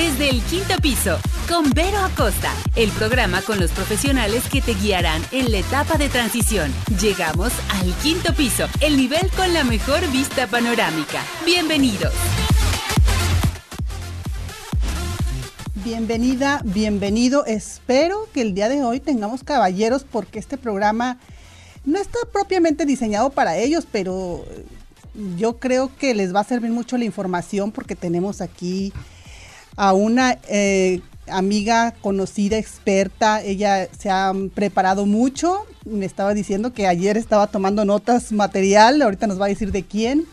desde el quinto piso con Vero Acosta, el programa con los profesionales que te guiarán en la etapa de transición. Llegamos al quinto piso, el nivel con la mejor vista panorámica. Bienvenidos. Bienvenida, bienvenido. Espero que el día de hoy tengamos caballeros porque este programa no está propiamente diseñado para ellos, pero yo creo que les va a servir mucho la información porque tenemos aquí a una eh, amiga conocida, experta. Ella se ha preparado mucho. Me estaba diciendo que ayer estaba tomando notas material. Ahorita nos va a decir de quién.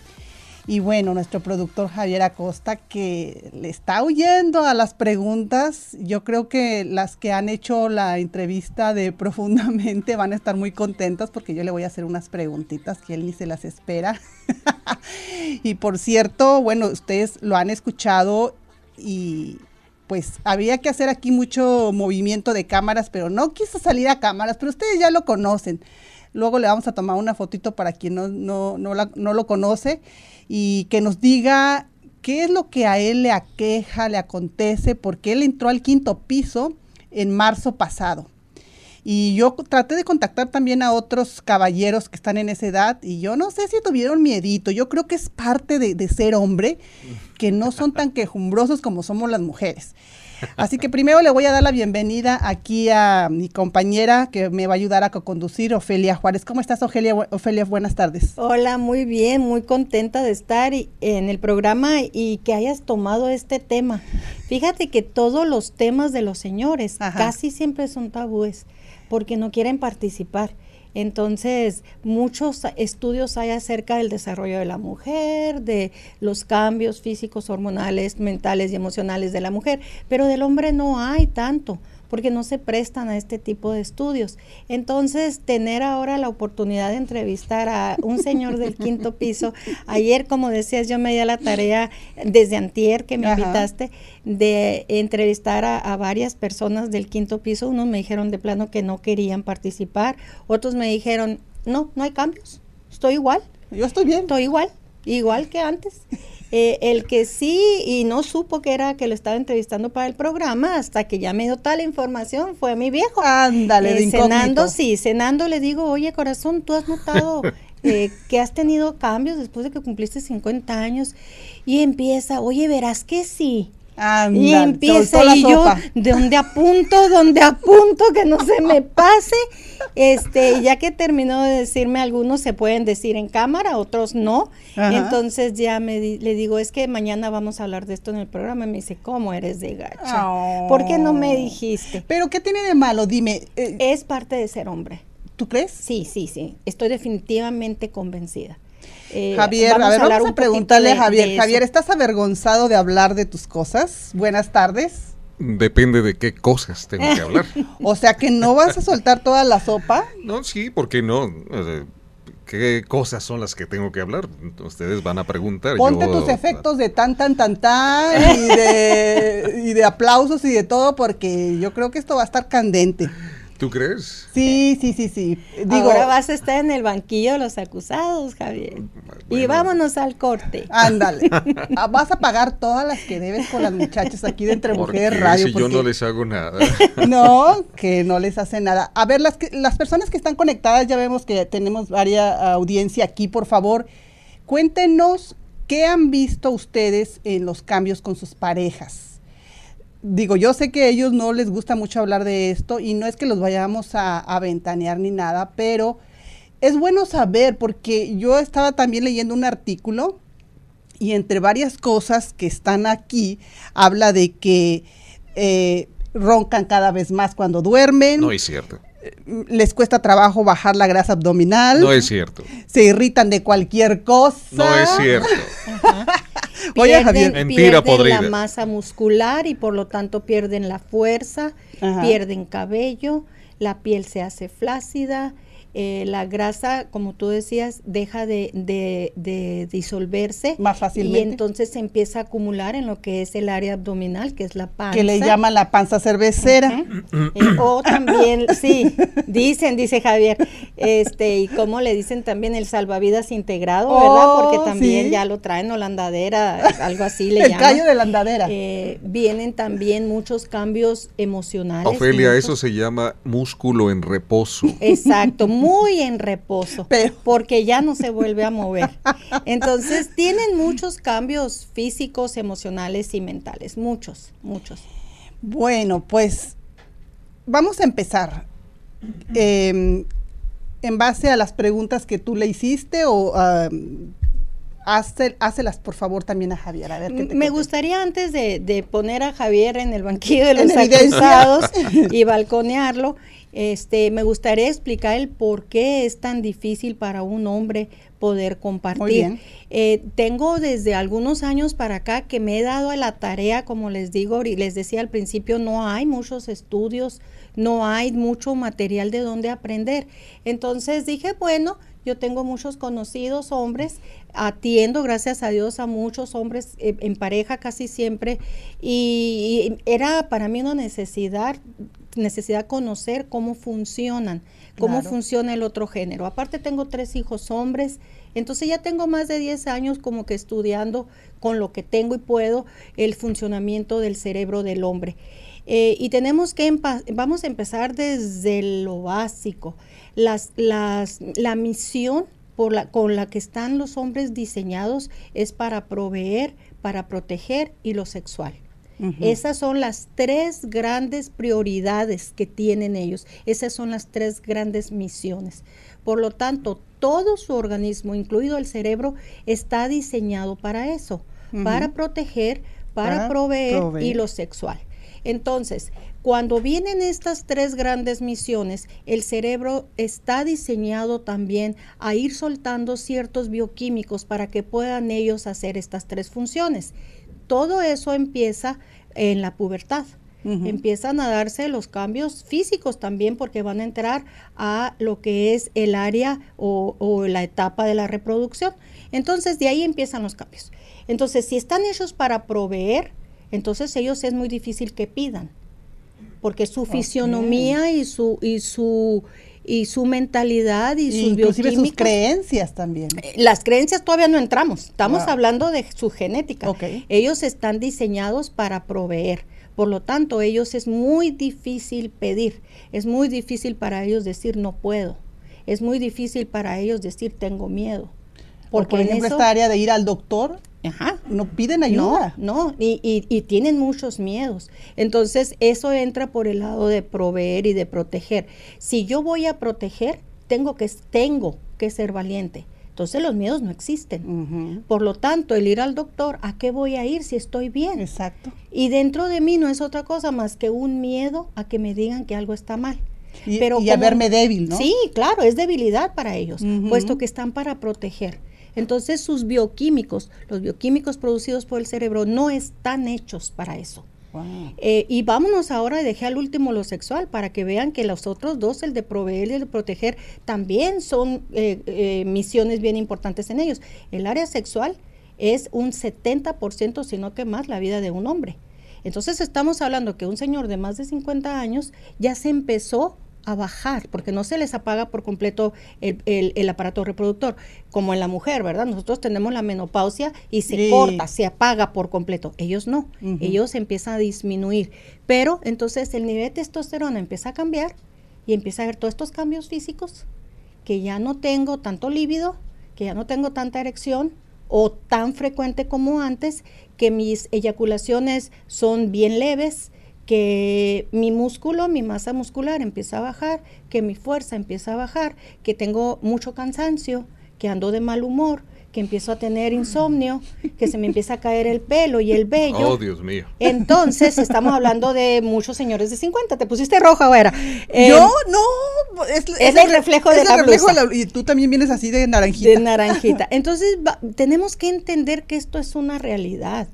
Y bueno, nuestro productor Javier Acosta, que le está huyendo a las preguntas. Yo creo que las que han hecho la entrevista de profundamente van a estar muy contentas porque yo le voy a hacer unas preguntitas que él ni se las espera. y por cierto, bueno, ustedes lo han escuchado y pues había que hacer aquí mucho movimiento de cámaras, pero no quiso salir a cámaras, pero ustedes ya lo conocen. Luego le vamos a tomar una fotito para quien no, no, no lo conoce y que nos diga qué es lo que a él le aqueja, le acontece, porque él entró al quinto piso en marzo pasado. Y yo traté de contactar también a otros caballeros que están en esa edad y yo no sé si tuvieron miedito. Yo creo que es parte de, de ser hombre, que no son tan quejumbrosos como somos las mujeres. Así que primero le voy a dar la bienvenida aquí a mi compañera que me va a ayudar a conducir, Ofelia Juárez. ¿Cómo estás, Ofelia? Ofelia, buenas tardes. Hola, muy bien, muy contenta de estar en el programa y que hayas tomado este tema. Fíjate que todos los temas de los señores casi siempre son tabúes porque no quieren participar. Entonces, muchos estudios hay acerca del desarrollo de la mujer, de los cambios físicos, hormonales, mentales y emocionales de la mujer, pero del hombre no hay tanto porque no se prestan a este tipo de estudios. Entonces, tener ahora la oportunidad de entrevistar a un señor del quinto piso, ayer, como decías, yo me di a la tarea desde antier que me invitaste, de entrevistar a, varias personas del quinto piso. Unos me dijeron de plano que no querían participar, otros me dijeron, no, no hay cambios, estoy igual. Yo estoy bien. Estoy igual, igual que antes. Eh, el que sí y no supo que era que lo estaba entrevistando para el programa hasta que ya me dio tal información fue mi viejo. Ándale, eh, Cenando, sí, cenando le digo, oye corazón, tú has notado eh, que has tenido cambios después de que cumpliste 50 años y empieza, oye, verás que sí y empieza y yo donde apunto, donde apunto que no se me pase. Este, ya que terminó de decirme algunos se pueden decir en cámara, otros no. Entonces ya me le digo, es que mañana vamos a hablar de esto en el programa. Y me dice, ¿cómo eres de gacha? ¿Por qué no me dijiste? Pero ¿qué tiene de malo? Dime. Eh, es parte de ser hombre. ¿Tú crees? Sí, sí, sí. Estoy definitivamente convencida. Eh, Javier, a ver, vamos a preguntarle a Javier. Javier, ¿estás avergonzado de hablar de tus cosas? Buenas tardes. Depende de qué cosas tengo que hablar. o sea, que no vas a soltar toda la sopa. No, sí, ¿por qué no? ¿Qué cosas son las que tengo que hablar? Ustedes van a preguntar. Ponte tus efectos de tan, tan, tan, tan y de, y de aplausos y de todo porque yo creo que esto va a estar candente. ¿Tú crees? Sí, sí, sí, sí. Digo, Ahora vas a estar en el banquillo de los acusados, Javier. Y vámonos al corte. Ándale. Ah, vas a pagar todas las que debes con las muchachas aquí de Entre Mujeres Radio. Si yo no les hago nada. no, que no les hace nada. A ver, las, las personas que están conectadas, ya vemos que tenemos varias audiencia aquí, por favor, cuéntenos qué han visto ustedes en los cambios con sus parejas digo, yo sé que a ellos no les gusta mucho hablar de esto y no es que los vayamos a, a ventanear ni nada, pero es bueno saber porque yo estaba también leyendo un artículo y entre varias cosas que están aquí habla de que eh, roncan cada vez más cuando duermen. No es cierto. Eh, les cuesta trabajo bajar la grasa abdominal. No es cierto. Se irritan de cualquier cosa. No es cierto. Oye, Javier. Mentira pierden la masa muscular y por lo tanto pierden la fuerza, pierden cabello, la piel se hace flácida, eh, la grasa, como tú decías, deja de, de, disolverse. Más fácilmente. Y entonces se empieza a acumular en lo que es el área abdominal, que es la panza. Que le llaman la panza cervecera. Eh, o también, sí, dicen, dice Javier, este, y como le dicen también el salvavidas integrado, ¿verdad? Oh, Porque también ya lo traen o la andadera, algo así le llaman. El callo de la andadera. Eh, vienen también muchos cambios emocionales. Ofelia, eso se llama músculo en reposo. Exacto, muy en reposo, porque ya no se vuelve a mover. Entonces, tienen muchos cambios físicos, emocionales y mentales, muchos, muchos. Bueno, pues vamos a empezar. Em, en base a las preguntas que tú le hiciste o hácelas por favor también a Javier. A ver qué Me gustaría antes de, poner a Javier en el banquillo de los acusados y balconearlo, este, me gustaría explicar el por qué es tan difícil para un hombre poder compartir. Eh, tengo desde algunos años para acá que me he dado a la tarea, como les digo, y les decía al principio, no hay muchos estudios, no hay mucho material de donde aprender. Entonces dije, bueno, yo tengo muchos conocidos hombres, atiendo, gracias a Dios, a muchos hombres eh, en pareja casi siempre, y, era para mí una necesidad necesidad conocer cómo funcionan, cómo funciona el otro género. Aparte tengo tres hijos hombres, entonces ya tengo más de 10 años como que estudiando con lo que tengo y puedo el funcionamiento del cerebro del hombre. Eh, y tenemos que, vamos a empezar desde lo básico. Las, las, la misión por la, con la que están los hombres diseñados es para proveer, para proteger y lo sexual. Esas son las tres grandes prioridades que tienen ellos. Esas son las tres grandes misiones. Por lo tanto, todo su organismo, incluido el cerebro, está diseñado para eso, para proteger, para, proveer, y lo sexual. Entonces, cuando vienen estas tres grandes misiones, el cerebro está diseñado también a ir soltando ciertos bioquímicos para que puedan ellos hacer estas tres funciones todo eso empieza en la pubertad. Empiezan a darse los cambios físicos también porque van a entrar a lo que es el área o, la etapa de la reproducción. Entonces de ahí empiezan los cambios. Entonces si están hechos para proveer, entonces ellos es muy difícil que pidan porque su fisionomía y su y su y su mentalidad y sus Inclusive sus creencias también. Eh, las creencias todavía no entramos, estamos hablando de su genética. Ellos están diseñados para proveer. Por lo tanto, ellos es muy difícil pedir, es muy difícil para ellos decir no puedo, es muy difícil para ellos decir tengo miedo. Porque por ejemplo, esta área de ir al doctor, no piden ayuda. No, y, y, tienen muchos miedos. Entonces, eso entra por el lado de proveer y de proteger. Si yo voy a proteger, tengo que, tengo que ser valiente. Entonces los miedos no existen. Por lo tanto, el ir al doctor, ¿a qué voy a ir si estoy bien? Exacto. Y dentro de mí no es otra cosa más que un miedo a que me digan que algo está mal. Y, Pero y a verme débil, ¿no? Sí, claro, es debilidad para ellos, puesto que están para proteger. Entonces sus bioquímicos, los bioquímicos producidos por el cerebro, no están hechos para eso. Eh, y vámonos ahora, dejé al último lo sexual, para que vean que los otros dos, el de proveer y el de proteger, también son eh, eh, misiones bien importantes en ellos. El área sexual es un 70%, si no que más, la vida de un hombre. Entonces estamos hablando que un señor de más de 50 años ya se empezó a bajar, porque no se les apaga por completo el, aparato reproductor, como en la mujer, ¿verdad? Nosotros tenemos la menopausia y se corta, se apaga por completo. Ellos no, ellos empiezan a disminuir. Pero entonces el nivel de testosterona empieza a cambiar y empieza a haber todos estos cambios físicos, que ya no tengo tanto líbido, que ya no tengo tanta erección o tan frecuente como antes, que mis eyaculaciones son bien leves, que mi músculo, mi masa muscular empieza a bajar, que mi fuerza empieza a bajar, que tengo mucho cansancio, que ando de mal humor, que empiezo a tener insomnio, que se me empieza a caer el pelo y el vello. Oh, Dios mío. Entonces, estamos hablando de muchos señores de 50. ¿Te pusiste roja, era? Eh, Yo, no. Es, el reflejo de la reflejo y tú también vienes así de naranjita. De naranjita. Entonces, tenemos que entender que esto es una realidad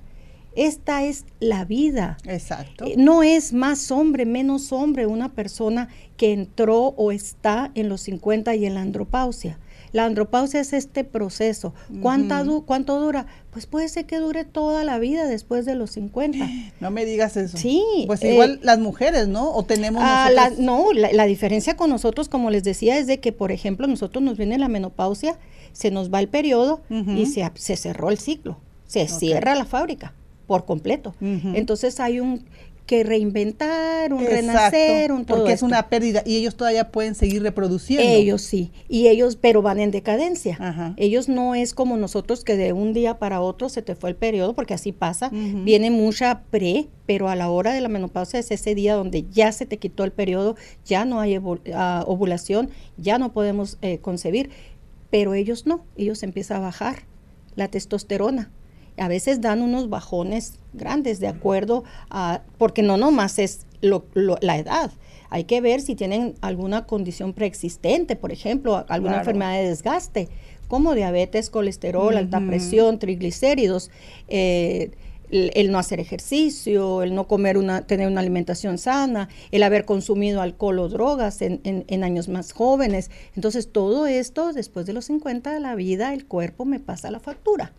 Esta es la vida. Exacto. Eh, no es más hombre, menos hombre una persona que entró o está en los 50 y en la andropausia. La andropausia es este proceso. ¿Cuánta ¿Cuánto dura? Pues puede ser que dure toda la vida después de los 50. No me digas eso. Sí. Pues igual eh, las mujeres, ¿no? O tenemos ah, la, no, la, diferencia con nosotros, como les decía, es de que, por ejemplo, nosotros nos viene la menopausia, se nos va el periodo y se, se cerró el ciclo. Se cierra la fábrica por completo. Entonces hay un que reinventar, un renacer, un todo Porque es una pérdida y ellos todavía pueden seguir reproduciendo. Ellos sí, y ellos, pero van en decadencia. Ellos no es como nosotros que de un día para otro se te fue el periodo, porque así pasa. Viene mucha pre, pero a la hora de la menopausia es ese día donde ya se te quitó el periodo, ya no hay ah, ovulación, ya no podemos eh, concebir. Pero ellos no, ellos empiezan a bajar la testosterona a veces dan unos bajones grandes de acuerdo a, porque no nomás es la edad, hay que ver si tienen alguna condición preexistente, por ejemplo, alguna enfermedad de desgaste, como diabetes, colesterol, alta presión, triglicéridos, eh, el, no hacer ejercicio, el no comer una, tener una alimentación sana, el haber consumido alcohol o drogas en, en, años más jóvenes. Entonces, todo esto, después de los 50 de la vida, el cuerpo me pasa la factura.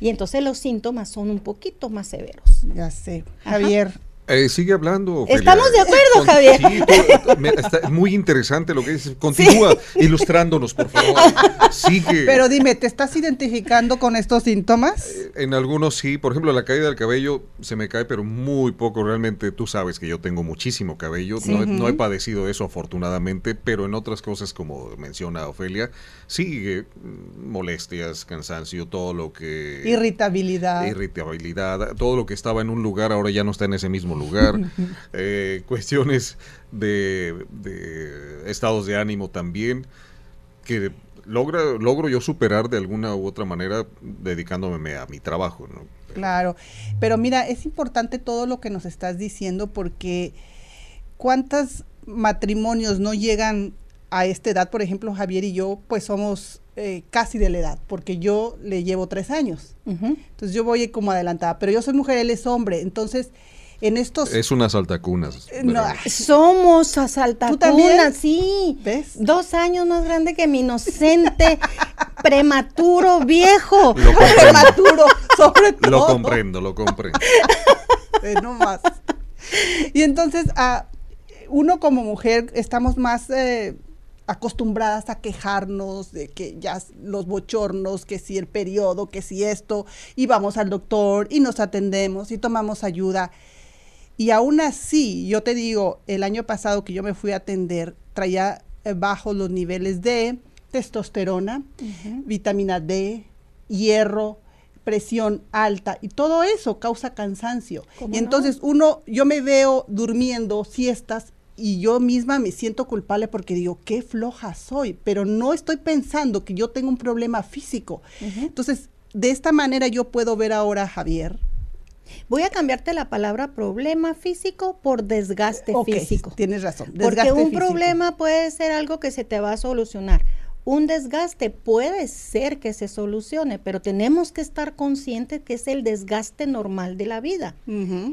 Y entonces los síntomas son un poquito más severos. Ya sé. Javier, eh, sigue hablando. Estamos de acuerdo, Javier. está muy interesante lo que dices. Continúa ilustrándonos, por favor. Sigue. Pero dime, ¿te estás identificando con estos síntomas? Eh, en algunos sí. Por ejemplo, la caída del cabello se me cae, pero muy poco. Realmente tú sabes que yo tengo muchísimo cabello. No, he padecido eso, afortunadamente. Pero en otras cosas, como menciona Ofelia, sigue mm, molestias, cansancio, todo lo que. Irritabilidad. Irritabilidad. Todo lo que estaba en un lugar ahora ya no está en ese mismo lugar, eh, cuestiones de, estados de ánimo también, que logra, logro yo superar de alguna u otra manera dedicándome a mi trabajo. Claro, pero mira, es importante todo lo que nos estás diciendo porque cuántos matrimonios no llegan a esta edad, por ejemplo, Javier y yo, pues somos eh, casi de la edad, porque yo le llevo tres años. Entonces yo voy como adelantada, pero yo soy mujer, él es hombre. Entonces, en estos... Es una asaltacunas. Eh, no, somos asaltacunas, sí. ¿Ves? Dos años más grande que mi inocente, prematuro, viejo. Lo prematuro, sobre todo. Lo comprendo, lo comprendo. Eh, no más. Y entonces, a uno como mujer estamos más... Eh, acostumbradas a quejarnos de que ya los bochornos, que si el periodo, que si esto, y vamos al doctor y nos atendemos y tomamos ayuda. Y aún así, yo te digo, el año pasado que yo me fui a atender, traía eh, bajos los niveles de testosterona, vitamina D, hierro, presión alta y todo eso causa cansancio. Y entonces uno, yo me veo durmiendo siestas y yo misma me siento culpable porque digo, qué floja soy, pero no estoy pensando que yo tengo un problema físico. Entonces, de esta manera yo puedo ver ahora a Javier, Voy a cambiarte la palabra problema físico por desgaste físico. Tienes razón. Porque un problema puede ser algo que se te va a solucionar. Un desgaste puede ser que se solucione, pero tenemos que estar conscientes que es el desgaste normal de la vida.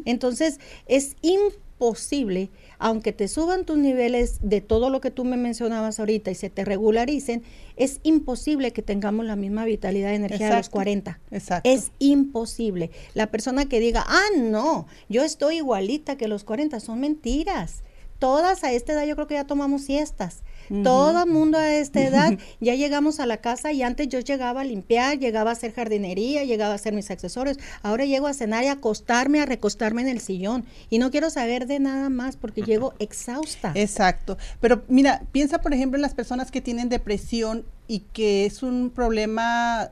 Entonces, es imposible aunque te suban tus niveles de todo lo que tú me mencionabas ahorita y se te regularicen, es imposible que tengamos la misma vitalidad de energía de los 40. Exacto. Es imposible. La persona que diga, ah, no, yo estoy igualita que los 40, son mentiras. Todas a esta edad yo creo que ya tomamos siestas todo mundo a esta edad ya llegamos a la casa y antes yo llegaba a limpiar, llegaba a hacer jardinería, llegaba a hacer mis accesorios. Ahora llego a cenar y a acostarme, a recostarme en el sillón y no quiero saber de nada más porque llego exhausta. Exacto. Pero mira, piensa por ejemplo en las personas que tienen depresión y que es un problema...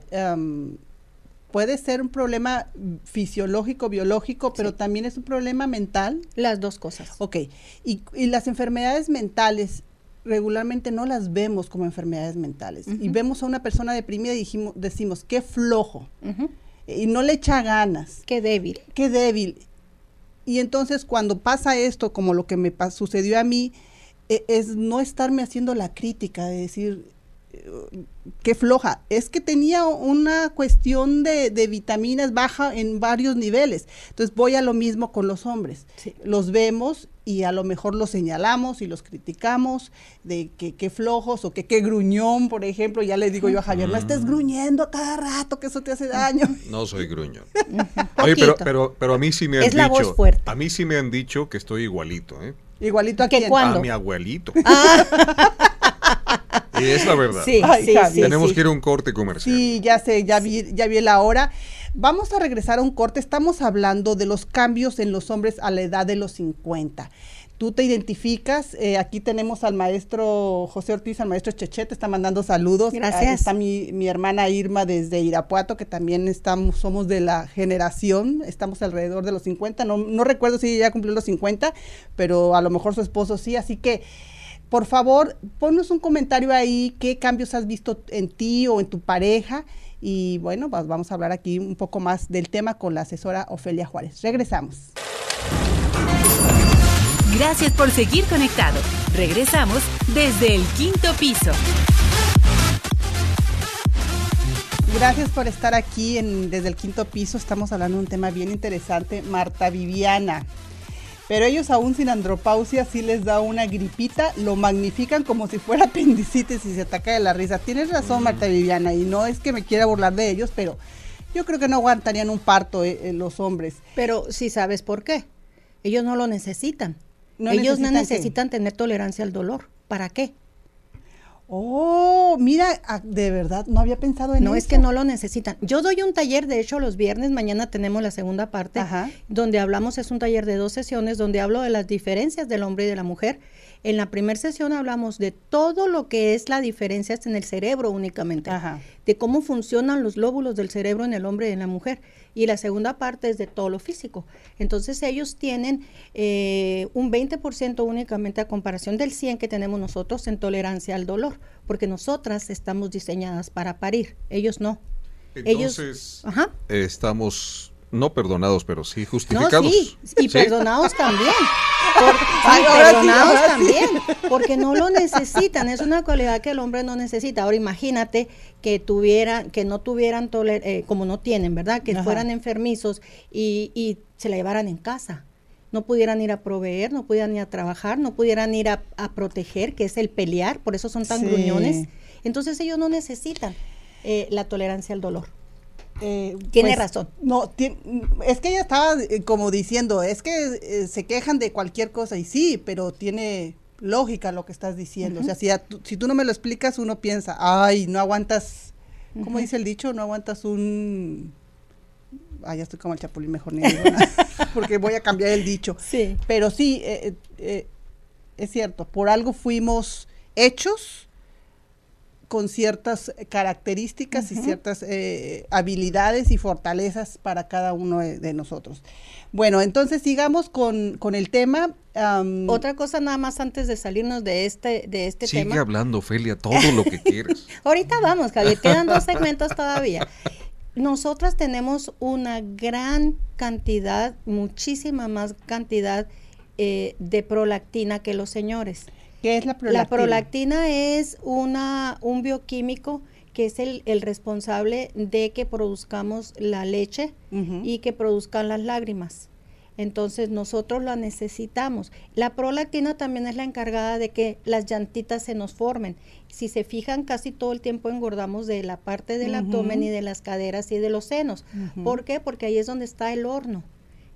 puede ser un problema fisiológico, biológico, pero también es un problema mental. Las dos cosas. Ok. Y, y, las enfermedades mentales regularmente no las vemos como enfermedades mentales. Y vemos a una persona deprimida y dijimos, decimos, qué flojo. Y no le echa ganas. Qué débil. Qué débil. Y entonces cuando pasa esto, como lo que me sucedió a mí, e, es no estarme haciendo la crítica de decir, qué floja, es que tenía una cuestión de, vitaminas baja en varios niveles. Entonces voy a lo mismo con los hombres. Los vemos y a lo mejor los señalamos y los criticamos de que qué flojos o que qué gruñón, por ejemplo. Ya le digo yo a Javier, no estés gruñendo a cada rato, que eso te hace daño. No soy gruñón. Oye, pero, pero, pero a mí sí me han dicho, a mí sí me han dicho que estoy igualito, ¿eh? Igualito a quién? A mi abuelito. Ah. Y es la verdad. Sí, sí, Tenemos que ir a un corte comercial. Sí, ya sé, ya vi, ya vi la hora. Vamos a regresar a un corte. Estamos hablando de los cambios en los hombres a la edad de los 50 tú te identificas. Eh, aquí tenemos al maestro José Ortiz, al maestro Cheche, te está mandando saludos. Gracias. está mi, mi, hermana Irma desde Irapuato, que también estamos, somos de la generación, estamos alrededor de los 50. No, no recuerdo si ella ya cumplió los 50, pero a lo mejor su esposo sí. Así que por favor, ponnos un comentario ahí, qué cambios has visto en ti o en tu pareja. Y bueno, pues vamos a hablar aquí un poco más del tema con la asesora Ofelia Juárez. Regresamos. Gracias por seguir conectado. Regresamos desde el quinto piso. Gracias por estar aquí en, desde el quinto piso. Estamos hablando de un tema bien interesante. Marta Viviana, pero ellos aún sin andropausia sí les da una gripita, lo magnifican como si fuera apendicitis y se ataca de la risa. Tienes razón, Marta Viviana, y no es que me quiera burlar de ellos, pero yo creo que no aguantarían un parto eh, eh, los hombres. Pero sí sabes por qué. Ellos no lo necesitan. ellos no necesitan tener tolerancia al dolor. ¿Para qué? Oh, mira, ah, de verdad, no había pensado en eso. No, es que no lo necesitan. Yo doy un taller, de hecho, los viernes, mañana tenemos la segunda parte, donde hablamos, es un taller de dos sesiones, donde hablo de las diferencias del hombre y de la mujer. En la primera sesión hablamos de todo lo que es la diferencia en el cerebro únicamente, de cómo funcionan los lóbulos del cerebro en el hombre y en la mujer y la segunda parte es de todo lo físico. Entonces ellos tienen eh, un 20% únicamente a comparación del 100 que tenemos nosotros en tolerancia al dolor, porque nosotras estamos diseñadas para parir, ellos no. Entonces, ellos, estamos no perdonados, pero sí justificados. sí, y perdonados también. perdonados también, porque no lo necesitan, es una cualidad que el hombre no necesita. Ahora imagínate que tuvieran, que no tuvieran eh, como no tienen, ¿verdad? Que fueran enfermizos y, y se la llevaran en casa no pudieran ir a proveer, no pudieran ir a trabajar, no pudieran ir a, proteger, que es el pelear, por eso son tan gruñones. Entonces ellos no necesitan eh, la tolerancia al dolor. Eh, tiene pues, razón. No, es que ella estaba eh, como diciendo, es que eh, se quejan de cualquier cosa y sí, pero tiene lógica lo que estás diciendo. O sea, si, si, tú no me lo explicas, uno piensa, ay, no aguantas, ¿cómo dice el dicho? No aguantas un... Ay, ya estoy como el chapulín, mejor ni digo porque voy a cambiar el dicho. Sí. Pero sí, es cierto, por algo fuimos hechos con ciertas características y ciertas eh, habilidades y fortalezas para cada uno de, nosotros. Bueno, entonces sigamos con, el tema. Otra cosa nada más antes de salirnos de este, de este Sigue tema. Sigue hablando, Ofelia, todo lo que quieras. Ahorita vamos, Javier, quedan dos segmentos todavía. Nosotras tenemos una gran cantidad, muchísima más cantidad eh, de prolactina que los señores. ¿Qué es la prolactina? La prolactina es una, un bioquímico que es el, responsable de que produzcamos la leche y que produzcan las lágrimas. Entonces nosotros la necesitamos. La prolactina también es la encargada de que las llantitas se nos formen. Si se fijan, casi todo el tiempo engordamos de la parte del abdomen y de las caderas y de los senos. ¿Por qué? Porque ahí es donde está el horno.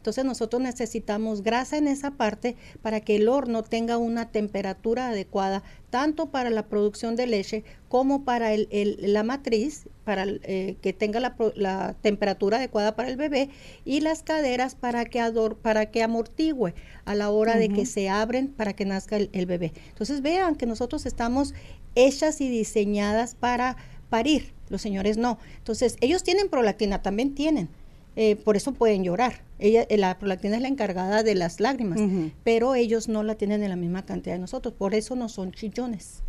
Entonces nosotros necesitamos grasa en esa parte para que el horno tenga una temperatura adecuada, tanto para la producción de leche como para el, la matriz, para eh, que tenga la, temperatura adecuada para el bebé, y las caderas para que, ador, para que amortigüe a la hora de que se abren para que nazca el, el bebé. Entonces vean que nosotros estamos hechas y diseñadas para parir, los señores no. Entonces ellos tienen prolactina, también tienen eh, por eso pueden llorar. Ella, eh, la prolactina es la encargada de las lágrimas, pero ellos no la tienen en la misma cantidad de nosotros, por eso no son chillones.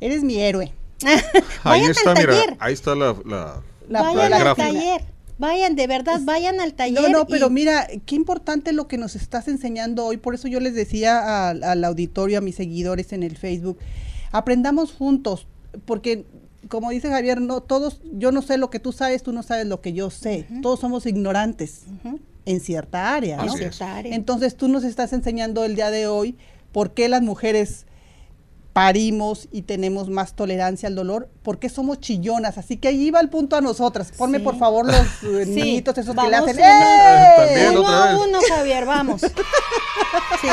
Eres mi héroe. ahí está, mira, ahí está la, la, vayan al taller. Vayan, de verdad, vayan al taller. No, no, pero mira, qué importante lo que nos estás enseñando hoy. Por eso yo les decía al auditorio, a mis seguidores en el Facebook, aprendamos juntos, porque como dice Javier, no todos, yo no sé lo que tú sabes, tú no sabes lo que yo sé. Todos somos ignorantes en cierta área, ¿no? Entonces tú nos estás enseñando el día de hoy por qué las mujeres parimos y tenemos más tolerancia al dolor, porque somos chillonas. Así que ahí va el punto a nosotras. Ponme por favor los eh, niñitos esos que le hacen. ¡Eh! Uno a uno, Javier, vamos. Sí.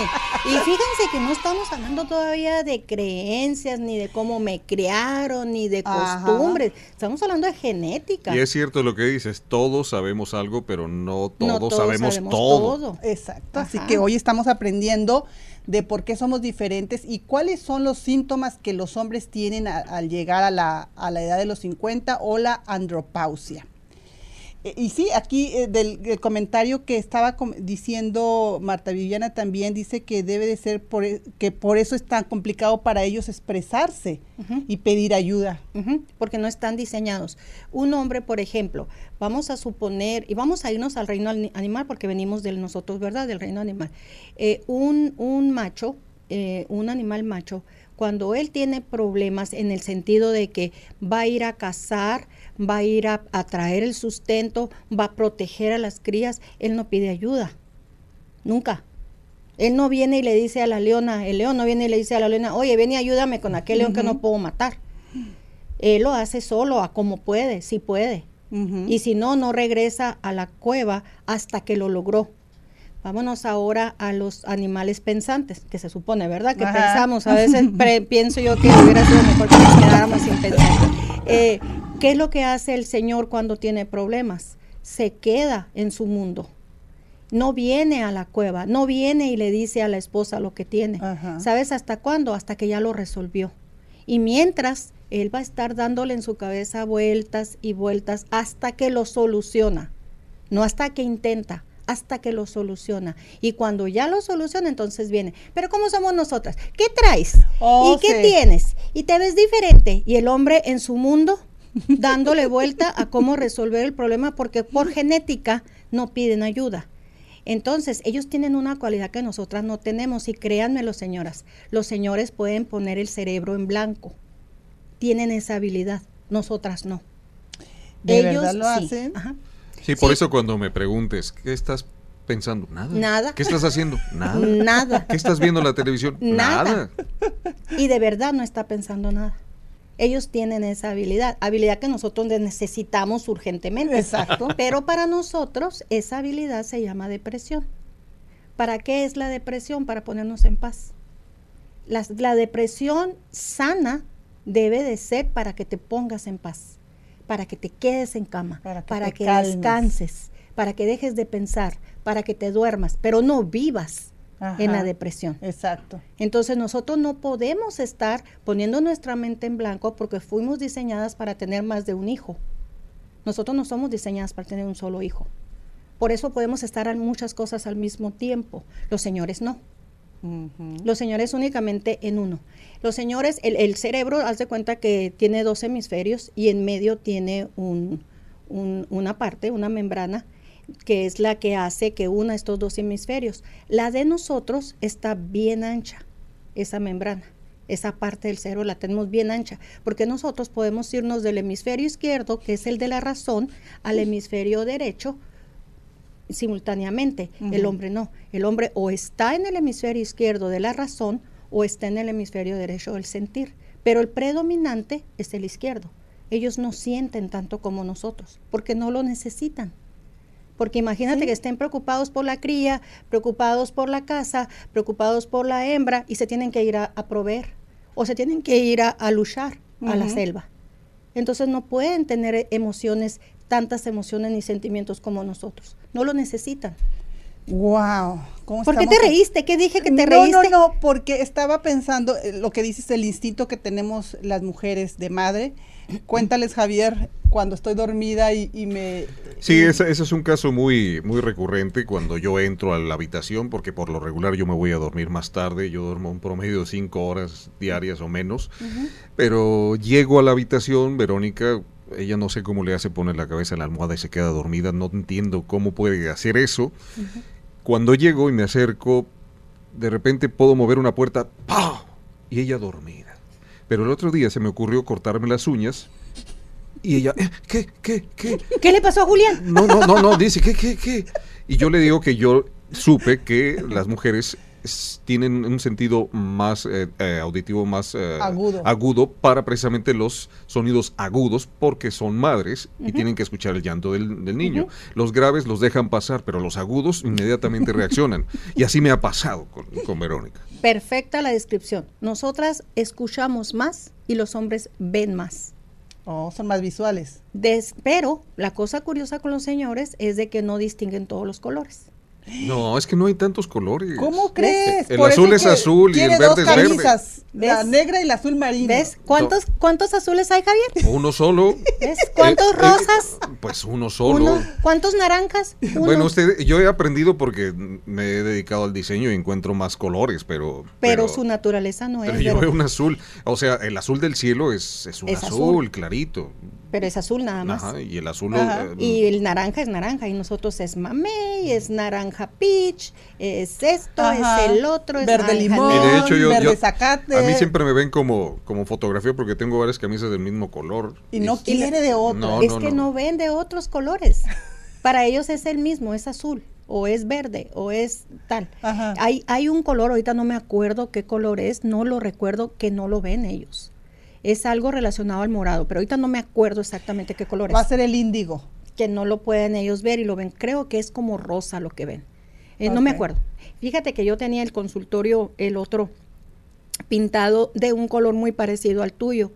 Y fíjense que no estamos hablando todavía de creencias, ni de cómo me criaron, ni de costumbres. Estamos hablando de genética. Y es cierto lo que dices, todos sabemos algo, pero no todos, sabemos, todo. Exacto. Así que hoy estamos aprendiendo de por qué somos diferentes y cuáles son los síntomas que los hombres tienen al llegar a la, a la edad de los 50 o la andropausia. Eh, y sí, aquí eh, del, comentario que estaba diciendo Marta Viviana también dice que debe de ser por, e, que por eso es tan complicado para ellos expresarse y pedir ayuda. porque no están diseñados. Un hombre, por ejemplo, vamos a suponer, y vamos a irnos al reino animal porque venimos de nosotros, ¿verdad? Del reino animal. Eh, un, un macho, un animal macho, cuando él tiene problemas en el sentido de que va a ir a cazar, va a ir a, traer el sustento, va a proteger a las crías, él no pide ayuda. Nunca. Él no viene y le dice a la leona, el león no viene y le dice a la leona, oye, ven y ayúdame con aquel león que no puedo matar. Él lo hace solo, a como puede, si puede. Y si no, no regresa a la cueva hasta que lo logró. Vámonos ahora a los animales pensantes, que se supone, ¿verdad? Que pensamos, a veces pienso yo que hubiera sido mejor que nos quedáramos sin pensar. Eh, ¿Qué es lo que hace el Señor cuando tiene problemas? Se queda en su mundo. No viene a la cueva, no viene y le dice a la esposa lo que tiene. ¿Sabes hasta cuándo? Hasta que ya lo resolvió. Y mientras, él va a estar dándole en su cabeza vueltas y vueltas hasta que lo soluciona. No hasta que intenta, hasta que lo soluciona. Y cuando ya lo soluciona, entonces viene. Pero ¿cómo somos nosotras? ¿Qué traes? Oh, ¿Y qué tienes? Y te ves diferente. Y el hombre en su mundo dándole vuelta a cómo resolver el problema porque por genética no piden ayuda. Entonces, ellos tienen una cualidad que nosotras no tenemos y créanmelo, señoras, los señores pueden poner el cerebro en blanco. Tienen esa habilidad, nosotras no. ellos lo hacen? Sí, por eso cuando me preguntes, ¿qué estás pensando? Nada. Nada. ¿Qué estás haciendo? Nada. Nada. ¿Qué estás viendo en la televisión? nada. Y de verdad no está pensando nada ellos tienen esa habilidad, habilidad que nosotros necesitamos urgentemente. Exacto. Pero para nosotros esa habilidad se llama depresión. ¿Para qué es la depresión? Para ponernos en paz. La, depresión sana debe de ser para que te pongas en paz, para que te quedes en cama, para que, descanses, para que dejes de pensar, para que te duermas, pero no vivas en la depresión. Exacto. Entonces nosotros no podemos estar poniendo nuestra mente en blanco porque fuimos diseñadas para tener más de un hijo. Nosotros no somos diseñadas para tener un solo hijo. Por eso podemos estar en muchas cosas al mismo tiempo. Los señores no. Los señores únicamente en uno. Los señores, el, cerebro, haz de cuenta que tiene dos hemisferios y en medio tiene un, una parte, una membrana que es la que hace que una estos dos hemisferios. La de nosotros está bien ancha, esa membrana. Esa parte del cerebro la tenemos bien ancha, porque nosotros podemos irnos del hemisferio izquierdo, que es el de la razón, al hemisferio derecho simultáneamente. El hombre no. El hombre o está en el hemisferio izquierdo de la razón o está en el hemisferio derecho del sentir. Pero el predominante es el izquierdo. Ellos no sienten tanto como nosotros, porque no lo necesitan. Porque imagínate que estén preocupados por la cría, preocupados por la casa, preocupados por la hembra y se tienen que ir a, proveer o se tienen que ir a, luchar a la selva. Entonces no pueden tener emociones, tantas emociones ni sentimientos como nosotros. No lo necesitan. Wow. ¿Por qué te reíste? ¿Qué dije que te reíste? No, no, no, porque estaba pensando eh, lo que dices, el instinto que tenemos las mujeres de madre. Cuéntales, Javier, cuando estoy dormida y, me... Sí, ese, es un caso muy, muy recurrente cuando yo entro a la habitación, porque por lo regular yo me voy a dormir más tarde, yo duermo un promedio de cinco horas diarias o menos, pero llego a la habitación, Verónica, ella no sé cómo le hace poner la cabeza en la almohada y se queda dormida, no entiendo cómo puede hacer eso. Cuando llego y me acerco, de repente puedo mover una puerta, ¡pah! Y ella dormida. Pero el otro día se me ocurrió cortarme las uñas Y ella, eh, ¿qué, qué, qué? ¿Qué le pasó a Julián? No, no, no, no, dice, ¿qué, qué, qué? Y yo le digo que yo supe que las mujeres tienen un sentido más eh, eh, auditivo, más eh, agudo. agudo para precisamente los sonidos agudos porque son madres y tienen que escuchar el llanto del, niño. Los graves los dejan pasar, pero los agudos inmediatamente reaccionan. Y así me ha pasado con, con Verónica. Perfecta la descripción. Nosotras escuchamos más y los hombres ven más. Oh, son más visuales. pero la cosa curiosa con los señores es de que no distinguen todos los colores. No, es que no hay tantos colores. ¿Cómo crees? El azul es azul y el verde es verde. La negra y la azul marino. ¿Ves? ¿Cuántos, ¿Cuántos azules hay, Javier? Uno solo. ¿Ves? ¿Cuántos eh, eh, rosas? pues uno solo. ¿Cuántos naranjas? Bueno, usted, yo he aprendido porque me he dedicado al diseño y encuentro más colores, pero... Pero, su naturaleza no es. Pero yo veo un azul. O sea, el azul del cielo es, es un azul, clarito pero es azul nada más. Ajá, y el azul. Eh, y el naranja es naranja, y nosotros es mamey, es naranja peach, es esto, es el otro, es verde limón, y de hecho yo, verde zacate. A mí siempre me ven como, como fotografía porque tengo varias camisas del mismo color. Y no quiere de otro. es que no. ven de otros colores. Para ellos es el mismo, es azul o es verde o es tal. Hay, hay un color, ahorita no me acuerdo qué color es, no lo recuerdo, que no lo ven ellos es algo relacionado al morado, pero ahorita no me acuerdo exactamente qué color es. Va a ser el índigo. Que no lo pueden ellos ver y lo ven. Creo que es como rosa lo que ven. Eh, no me acuerdo. Fíjate que yo tenía el consultorio, el otro, pintado de un color muy parecido al tuyo.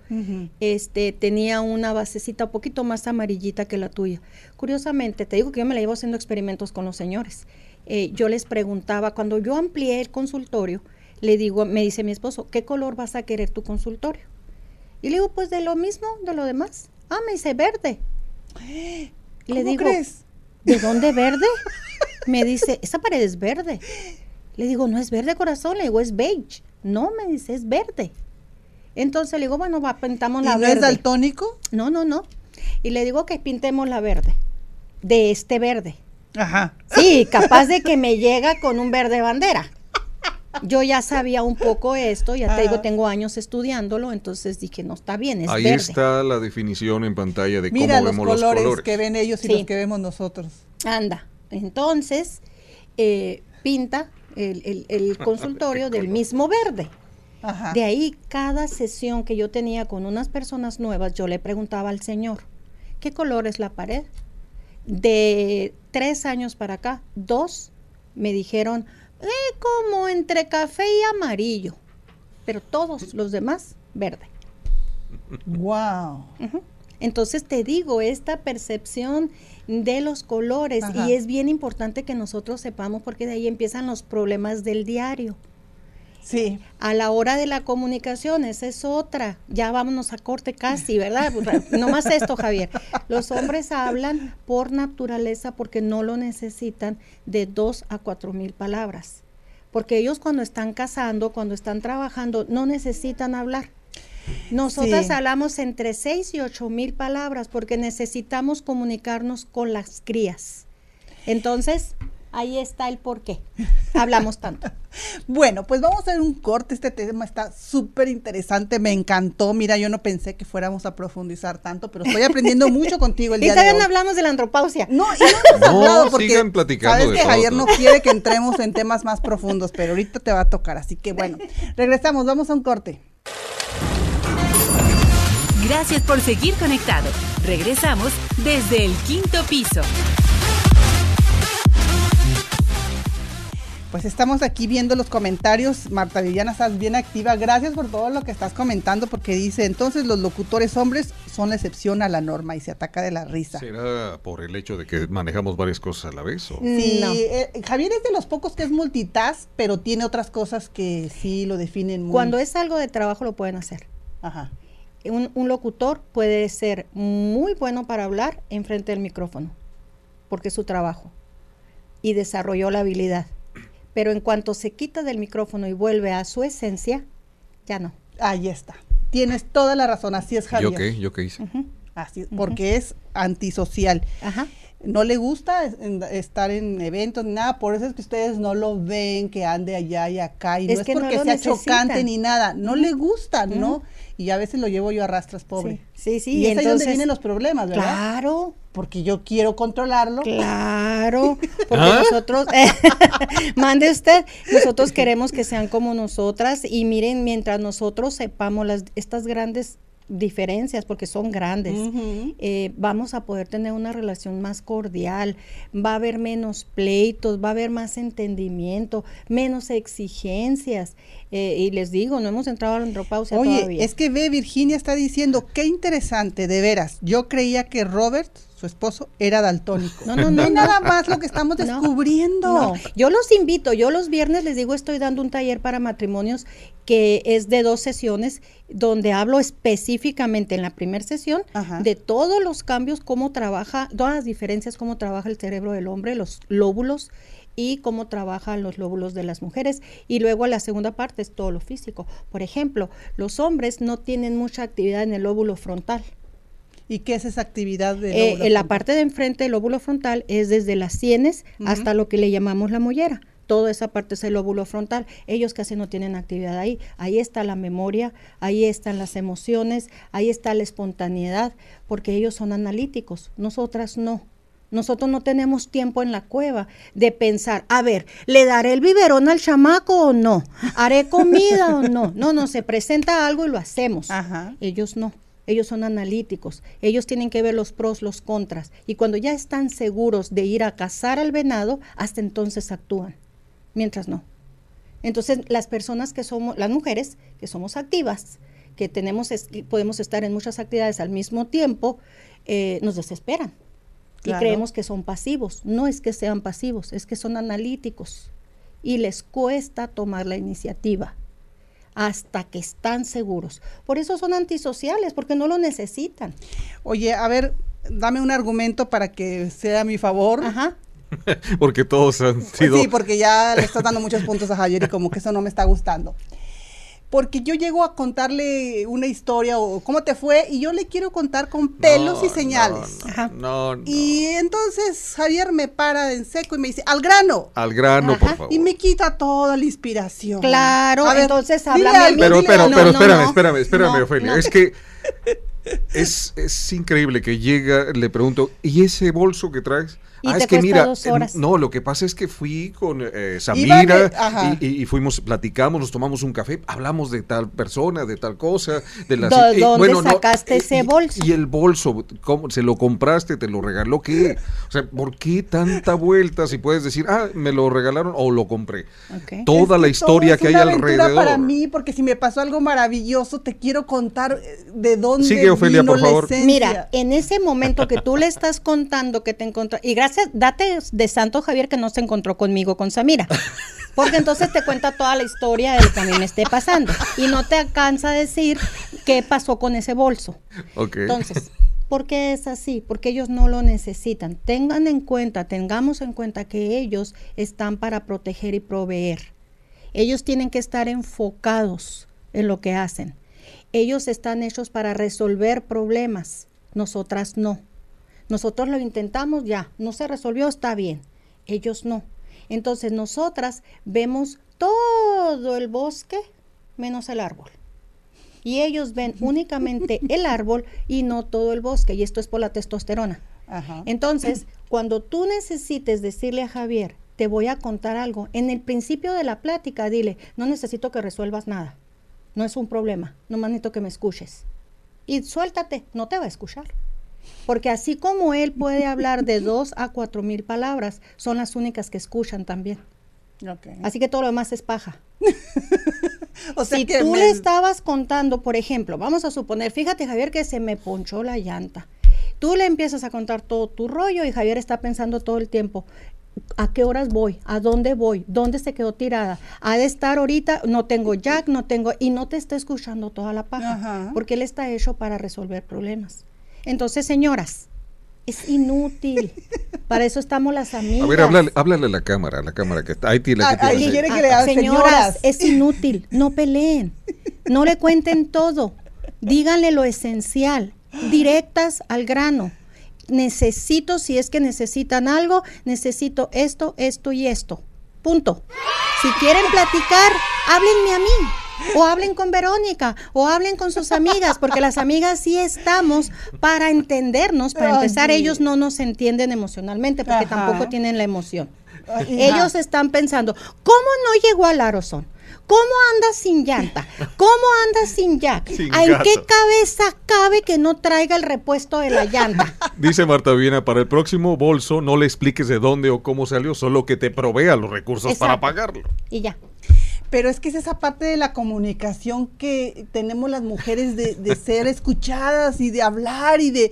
Este tenía una basecita un poquito más amarillita que la tuya. Curiosamente, te digo que yo me la llevo haciendo experimentos con los señores. Eh, yo les preguntaba, cuando yo amplié el consultorio, le digo, me dice mi esposo, ¿qué color vas a querer tu consultorio? Y le digo, pues de lo mismo, de lo demás. Ah, me dice verde. Y le digo, crees? ¿de dónde verde? me dice, esa pared es verde. Le digo, no es verde corazón, le digo, es beige. No, me dice, es verde. Entonces le digo, bueno, va, pintamos la ¿Y no verde. es daltónico? No, no, no. Y le digo que pintemos la verde. De este verde. Ajá. Sí, capaz de que me llega con un verde bandera yo ya sabía un poco esto, ya te digo, tengo años estudiándolo, entonces dije, no, está bien, es Ahí está la definición en pantalla de cómo vemos los colores. que ven ellos y los que vemos nosotros. Anda, entonces, eh, pinta el, consultorio del mismo verde. De ahí, cada sesión que yo tenía con unas personas nuevas, yo le preguntaba al señor, ¿qué color es la pared? De tres años para acá, dos me dijeron, eh, como entre café y amarillo, pero todos los demás verde. Wow. Entonces te digo, esta percepción de los colores y es bien importante que nosotros sepamos porque de ahí empiezan los problemas del diario. Sí. A la hora de la comunicación, esa es otra. Ya vámonos a corte casi, ¿verdad? No más esto, Javier. Los hombres hablan por naturaleza porque no lo necesitan de dos a cuatro mil palabras. Porque ellos cuando están casando, cuando están trabajando, no necesitan hablar. Nosotras hablamos entre seis y ocho mil palabras porque necesitamos comunicarnos con las crías. Entonces, Ahí está el por qué hablamos tanto. bueno, pues vamos a hacer un corte. Este tema está súper interesante. Me encantó. Mira, yo no pensé que fuéramos a profundizar tanto, pero estoy aprendiendo mucho contigo el día de hoy. Y hablamos de la andropausia. No, y no hemos hablado porque sigan platicando sabes que Javier no quiere que entremos en temas más profundos, pero ahorita te va a tocar. Así que bueno, regresamos. Vamos a un corte. Gracias por seguir conectado. Regresamos desde el quinto piso. Pues estamos aquí viendo los comentarios. Marta Viviana, estás bien activa. Gracias por todo lo que estás comentando, porque dice, entonces los locutores hombres son la excepción a la norma y se ataca de la risa. ¿Será por el hecho de que manejamos varias cosas a la vez? ¿o? Sí, eh, Javier es de los pocos que es multitask, pero tiene otras cosas que sí lo definen muy... Cuando es algo de trabajo lo pueden hacer. Ajá. Un, un locutor puede ser muy bueno para hablar enfrente del micrófono, porque es su trabajo, y desarrolló la habilidad pero en cuanto se quita del micrófono y vuelve a su esencia, ya no. Ahí está. Tienes toda la razón, así es Javier. ¿Yo qué? ¿Yo qué hice? Así, porque es antisocial. Ajá. no le gusta estar en eventos ni nada, por eso es que ustedes no lo ven, que ande allá y acá, y no es porque sea chocante ni nada, no le gusta, ¿no? Y a veces lo llevo yo a rastras, pobre. Sí, sí, Y, es ahí donde vienen los problemas, ¿verdad? Claro. Porque yo quiero controlarlo. Claro, porque ¿Ah? nosotros, mande usted, nosotros queremos que sean como nosotras y miren, mientras nosotros sepamos las, estas grandes diferencias, porque son grandes, eh, vamos a poder tener una relación más cordial, va a haber menos pleitos, va a haber más entendimiento, menos exigencias. Eh, y les digo, no hemos entrado a la andropausia Oye, es que ve, Virginia está diciendo, qué interesante, de veras. Yo creía que Robert su esposo era daltónico. No, no, no. nada más lo que estamos descubriendo. Yo los invito, yo los viernes les digo, estoy dando un taller para matrimonios que es de dos sesiones, donde hablo específicamente en la primera sesión de todos los cambios, cómo trabaja, todas las diferencias, cómo trabaja el cerebro del hombre, los lóbulos y cómo trabajan los lóbulos de las mujeres. Y luego la segunda parte es todo lo físico. Por ejemplo, los hombres no tienen mucha actividad en el lóbulo frontal. ¿Y qué es esa actividad de eh, En la parte de enfrente del lóbulo frontal es desde las sienes hasta lo que le llamamos la mollera. Toda esa parte es el lóbulo frontal. Ellos casi no tienen actividad ahí. Ahí está la memoria, ahí están las emociones, ahí está la espontaneidad, porque ellos son analíticos. Nosotras no. Nosotros no tenemos tiempo en la cueva de pensar, a ver, ¿le daré el biberón al chamaco o no? ¿Haré comida o no? No, no, se presenta algo y lo hacemos. Ellos no ellos son analíticos, ellos tienen que ver los pros, los contras, y cuando ya están seguros de ir a cazar al venado, hasta entonces actúan, mientras no. Entonces, las personas que somos, las mujeres que somos activas, que tenemos, podemos estar en muchas actividades al mismo tiempo, eh, nos desesperan. Y creemos que son pasivos. No es que sean pasivos, es que son analíticos. Y les cuesta tomar la iniciativa hasta que están seguros. Por eso son antisociales, porque no lo necesitan. Oye, a ver, dame un argumento para que sea a mi favor. Ajá. porque todos han sido... sí, porque ya le estás dando muchos puntos a Javier y como que eso no me está gustando porque yo llego a contarle una historia o cómo te fue y yo le quiero contar con pelos y señales. No, no, Y entonces Javier me para en seco y me dice, al grano. Al grano, por favor. Y me quita toda la inspiración. Claro, entonces háblame. pero, pero, pero, espérame, espérame, espérame, Ofelia. Es que es, es increíble que llega, le pregunto, ¿y ese bolso que traes? Ah, es que mira, no, lo que pasa es que fui con eh, Samira y, fuimos, platicamos, nos tomamos un café, hablamos de tal persona, de tal cosa, de la ¿Dónde sacaste ese bolso? Y, el bolso, ¿cómo, ¿se lo compraste? ¿Te lo regaló qué? O sea, ¿por qué tanta vuelta si puedes decir, ah, me lo regalaron o lo compré? Toda la historia que hay alrededor. para mí, porque si me pasó algo maravilloso, te quiero contar eh, de dónde Sigue, Ofelia, por favor. Mira, en ese momento que tú le estás contando que te y gracias date de santo Javier que no se encontró conmigo con Samira. Porque entonces te cuenta toda la historia de lo que a mí me esté pasando. Y no te alcanza a decir qué pasó con ese bolso. Entonces, ¿por qué es así? Porque ellos no lo necesitan. Tengan en cuenta, tengamos en cuenta que ellos están para proteger y proveer. Ellos tienen que estar enfocados en lo que hacen. Ellos están hechos para resolver problemas, nosotras no. Nosotros lo intentamos ya, no se resolvió, está bien. Ellos no. Entonces nosotras vemos todo el bosque menos el árbol. Y ellos ven únicamente el árbol y no todo el bosque. Y esto es por la testosterona. Entonces, cuando tú necesites decirle a Javier, te voy a contar algo, en el principio de la plática dile, no necesito que resuelvas nada. No es un problema, no necesito que me escuches. Y suéltate, no te va a escuchar. Porque así como él puede hablar de dos a cuatro mil palabras, son las únicas que escuchan también. Así que todo lo demás es paja. o sea si tú le estabas contando, por ejemplo, vamos a suponer, fíjate Javier que se me ponchó la llanta. Tú le empiezas a contar todo tu rollo y Javier está pensando todo el tiempo, ¿a qué horas voy? ¿A dónde voy? ¿Dónde se quedó tirada? Ha de estar ahorita, no tengo jack, no tengo, y no te está escuchando toda la paja, porque él está hecho para resolver problemas. Entonces, señoras, es inútil. Para eso estamos las amigas. A ver, háblale, a la cámara, a la cámara que está. Ahí tiene que ah, quiere que le ah, señoras, es inútil. No peleen. No le cuenten todo. Díganle lo esencial. Directas al grano. necesito, si es que necesitan algo, necesito esto, esto y esto. Punto. Si quieren platicar, háblenme a mí. O hablen con Verónica, o hablen con sus amigas, porque las amigas sí estamos para entendernos. Para empezar, ellos no nos entienden emocionalmente, porque tampoco tienen la emoción. Ellos están pensando, ¿cómo no llegó al Arozón? ¿Cómo andas sin llanta? ¿Cómo andas sin jack? ¿En qué cabeza cabe que no traiga el repuesto de la llanta? Dice Marta Viena, para el próximo bolso no le expliques de dónde o cómo salió, solo que te provea los recursos para pagarlo. Y ya. Pero es que es esa parte de la comunicación que tenemos las mujeres de, de ser escuchadas y de hablar y de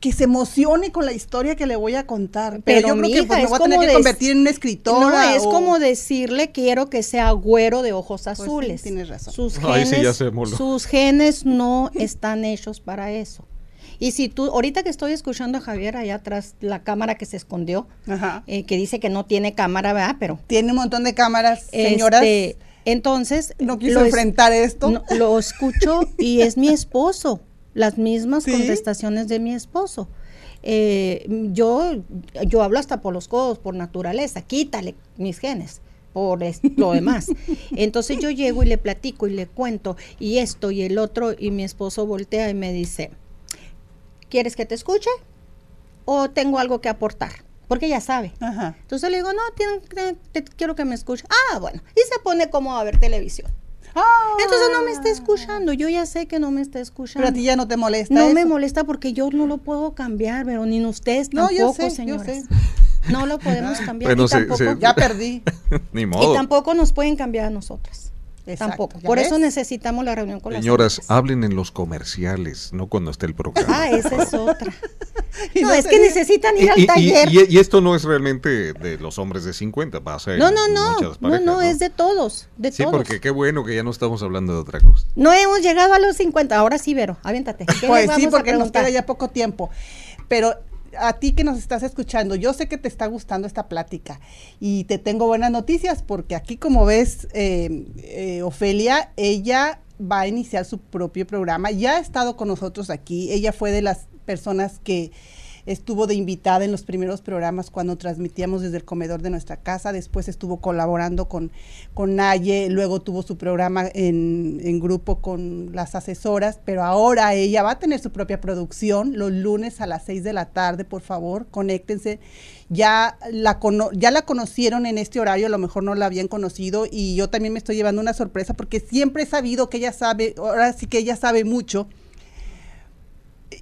que se emocione con la historia que le voy a contar. Pero, yo creo que pues, me voy a tener que convertir en una escritora. No, es como decirle quiero que sea güero de ojos pues azules. tienes razón. Sus genes, sus genes no están hechos para eso. Y si tú, ahorita que estoy escuchando a Javier allá atrás, la cámara que se escondió, eh, que dice que no tiene cámara, ¿verdad? Pero. Tiene un montón de cámaras, señoras. Este, entonces. No quiso enfrentar esto. lo escucho y es mi esposo las mismas contestaciones de mi esposo. Eh, yo, yo hablo hasta por los codos, por naturaleza, quítale mis genes por lo demás. Entonces yo llego y le platico y le cuento y esto y el otro y mi esposo voltea y me dice, ¿quieres que te escuche? ¿O tengo algo que aportar? Porque ya sabe. Entonces le digo, no, quiero que me escuche. Ah, bueno. Y se pone como a ver televisión. Entonces no me está escuchando, yo ya sé que no me está escuchando. Pero a ti ya no te molesta. No me molesta porque yo no lo puedo cambiar, pero ni ustedes tampoco, no, yo sé, señores. No lo podemos cambiar. tampoco, ya perdí. ni modo. Y tampoco nos pueden cambiar a nosotras. Tampoco. Por eso necesitamos la reunión con Señoras, hablen en los comerciales, no cuando esté el programa. Ah, esa es otra. no, es que necesitan ir al taller. Y, esto no es realmente de los hombres de 50, va a ser. No, no, no. no, no, es de todos. De sí, porque qué bueno que ya no estamos hablando de otra cosa. No hemos llegado a los 50. Ahora sí, Vero, aviéntate. Pues sí, porque nos queda ya poco tiempo. Pero a ti que nos estás escuchando, yo sé que te está gustando esta plática y te tengo buenas noticias porque aquí como ves, eh, eh, Ofelia, ella va a iniciar su propio programa, ya ha estado con nosotros aquí, ella fue de las personas que estuvo de invitada en los primeros programas cuando transmitíamos desde el comedor de nuestra casa, después estuvo colaborando con, con Naye, luego tuvo su programa en, en grupo con las asesoras, pero ahora ella va a tener su propia producción los lunes a las 6 de la tarde, por favor, conéctense. Ya la, ya la conocieron en este horario, a lo mejor no la habían conocido y yo también me estoy llevando una sorpresa porque siempre he sabido que ella sabe, ahora sí que ella sabe mucho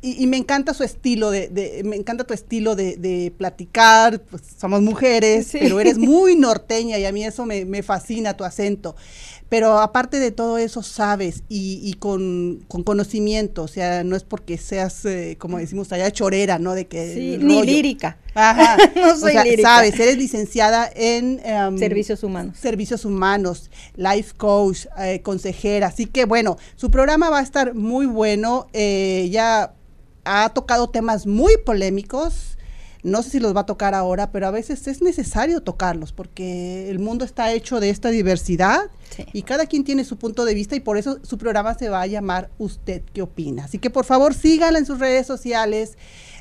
y, me encanta su estilo de, me encanta tu estilo de, platicar, pues somos mujeres, pero eres muy norteña y a mí eso me, fascina tu acento. Pero aparte de todo eso, sabes y, con, conocimiento, o sea, no es porque seas, eh, como decimos allá, chorera, ¿no? De que... ni lírica. Ajá. no soy lírica. Sabes, eres licenciada en... Em, servicios humanos. Servicios humanos, life coach, eh, consejera. Así que bueno, su programa va a estar muy bueno. Eh, ya ha tocado temas muy polémicos. No sé si los va a tocar ahora, pero a veces es necesario tocarlos porque el mundo está hecho de esta diversidad y cada quien tiene su punto de vista y por eso su programa se va a llamar ¿Usted qué opina? Así que por favor síganla en sus redes sociales,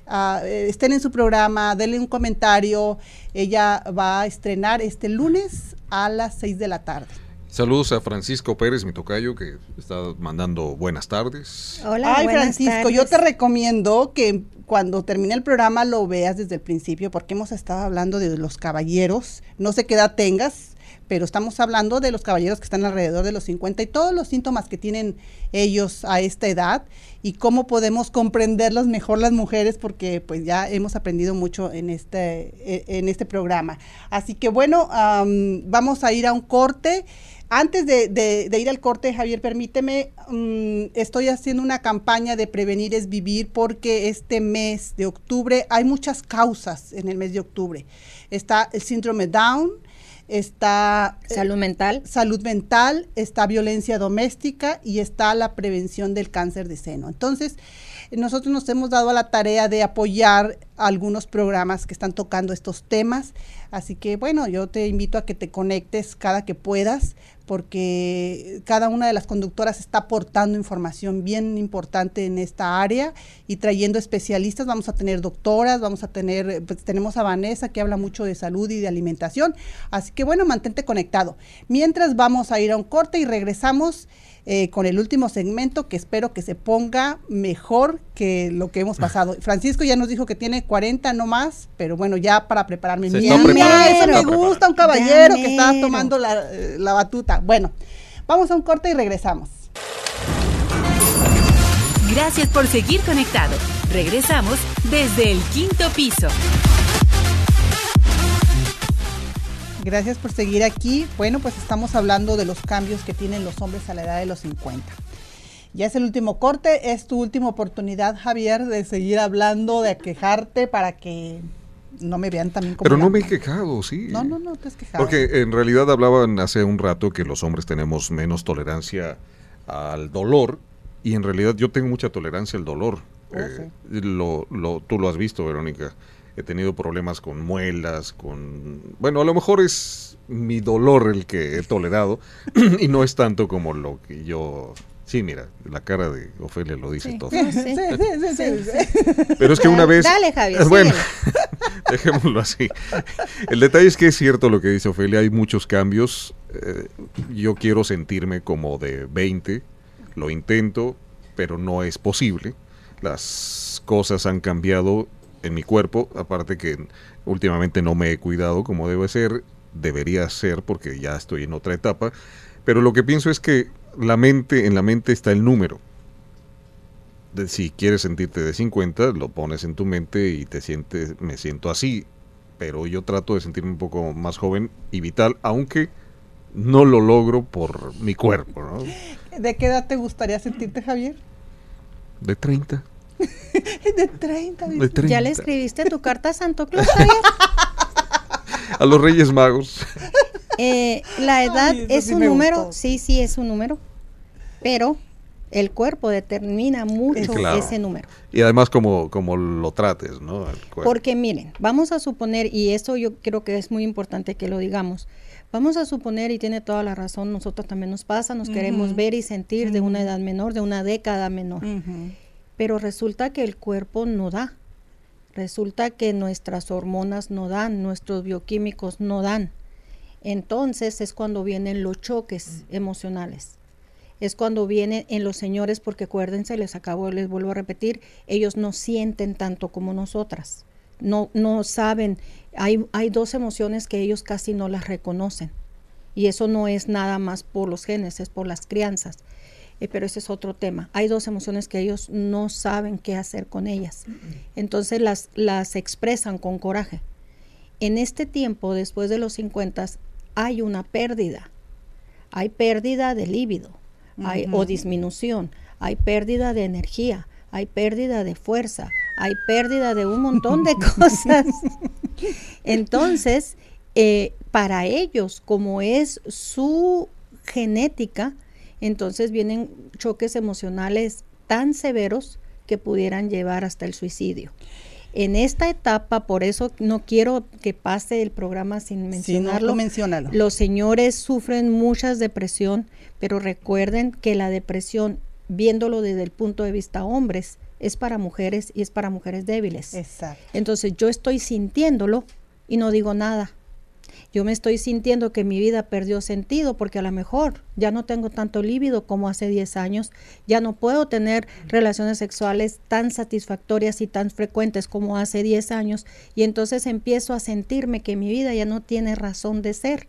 ah, eh, estén en su programa, denle un comentario. Ella va a estrenar este lunes a las 6 de la tarde. Saludos a Francisco Pérez, mi tocayo, que está mandando buenas tardes. Hola, Ay, Francisco, yo te recomiendo que cuando termine el programa lo veas desde el principio, porque hemos estado hablando de los caballeros. No sé qué edad tengas, pero estamos hablando de los caballeros que están alrededor de los 50 y todos los síntomas que tienen ellos a esta edad y cómo podemos comprenderlos mejor las mujeres porque pues ya hemos aprendido mucho en este, e, en este programa. Así que bueno, vamos a ir a un corte. Antes de, ir al corte, Javier, permíteme, mm, estoy haciendo una campaña de prevenir es vivir porque este mes de octubre hay muchas causas en el mes de octubre. Está el síndrome Down, está eh, salud mental, salud mental, está violencia doméstica y está la prevención del cáncer de seno. Entonces, nosotros nos hemos dado a la tarea de apoyar algunos programas que están tocando estos temas, así que bueno, yo te invito a que te conectes cada que puedas porque cada una de las conductoras está aportando información bien importante en esta área y trayendo especialistas. Vamos a tener doctoras, vamos a tener, pues tenemos a Vanessa que habla mucho de salud y de alimentación. Así que bueno, mantente conectado. Mientras vamos a ir a un corte y regresamos. Eh, con el último segmento que espero que se ponga mejor que lo que hemos pasado. Francisco ya nos dijo que tiene 40 no más, pero bueno, ya para prepararme. Se Mira, eso se me gusta, un caballero que está tomando la, la batuta. Bueno, vamos a un corte y regresamos. Gracias por seguir conectado. Regresamos desde el quinto piso. Gracias por seguir aquí. Bueno, pues estamos hablando de los cambios que tienen los hombres a la edad de los 50. Ya es el último corte, es tu última oportunidad, Javier, de seguir hablando, de quejarte para que no me vean también como... Pero no me he quejado, sí. No, no, no te has quejado. Porque en realidad hablaban hace un rato que los hombres tenemos menos tolerancia al dolor y en realidad yo tengo mucha tolerancia al dolor. Oh, Eh, lo, lo- tú lo has visto, Verónica. He tenido problemas con muelas, con... Bueno, a lo mejor es mi dolor el que he tolerado y no es tanto como lo que yo... Sí, mira, la cara de Ofelia lo dice Sí. todo. Sí, sí, sí, sí, sí, sí. Pero es que una vez... Dale, Javier, Bueno, dejémoslo así. El detalle es que es cierto lo que dice Ofelia, hay muchos cambios. Eh, yo quiero sentirme como de 20, lo intento, pero no es posible. Las cosas han cambiado en mi cuerpo, aparte que últimamente no me he cuidado como debe ser, debería ser porque ya estoy en otra etapa, pero lo que pienso es que la mente, en la mente está el número de si quieres sentirte de 50, lo pones en tu mente y te sientes, me siento así, pero yo trato de sentirme un poco más joven y vital, aunque no lo logro por mi cuerpo, ¿no? ¿De qué edad te gustaría sentirte, Javier? De 30, De 30. de dice. 30. ¿Ya le escribiste tu carta a Santo Claus? A los Reyes Magos. Eh, la edad Ay, es sí un me número, gustó. sí, sí es un número, pero el cuerpo determina mucho Claro. ese número. Y además como, como lo trates, ¿no? Porque miren, vamos a suponer, y esto yo creo que es muy importante que lo digamos, vamos a suponer, y tiene toda la razón, nosotros también nos pasa, nos queremos ver y sentir de una edad menor, de una década menor, Ujú. Pero resulta que el cuerpo no da, resulta que nuestras hormonas no dan, nuestros bioquímicos no dan. Entonces es cuando vienen los choques emocionales. Es cuando vienen en los señores, porque acuérdense, les acabo, les vuelvo a repetir, ellos no sienten tanto como nosotras. No, no saben, hay, hay dos emociones que ellos casi no las reconocen. Y eso no es nada más por los genes, es por las crianzas. Eh, pero ese es otro tema. Hay dos emociones que ellos no saben qué hacer con ellas. Entonces las, las expresan con coraje. En este tiempo, después de los 50, hay una pérdida. Hay pérdida de líbido hay, o disminución. Hay pérdida de energía. Hay pérdida de fuerza. Hay pérdida de un montón de cosas. Entonces, eh, para ellos, como es su genética, entonces vienen choques emocionales tan severos que pudieran llevar hasta el suicidio. En esta etapa, por eso no quiero que pase el programa sin Sí, no, mencionarlo. tú menciónalo. Los señores sufren muchas depresión, pero recuerden que la depresión, viéndolo desde el punto de vista hombres, es para mujeres y es para mujeres débiles. Exacto. Entonces yo estoy sintiéndolo y no digo nada. Yo me estoy sintiendo que mi vida perdió sentido porque a lo mejor ya no tengo tanto líbido como hace 10 años, ya no puedo tener relaciones sexuales tan satisfactorias y tan frecuentes como hace 10 años y entonces empiezo a sentirme que mi vida ya no tiene razón de ser.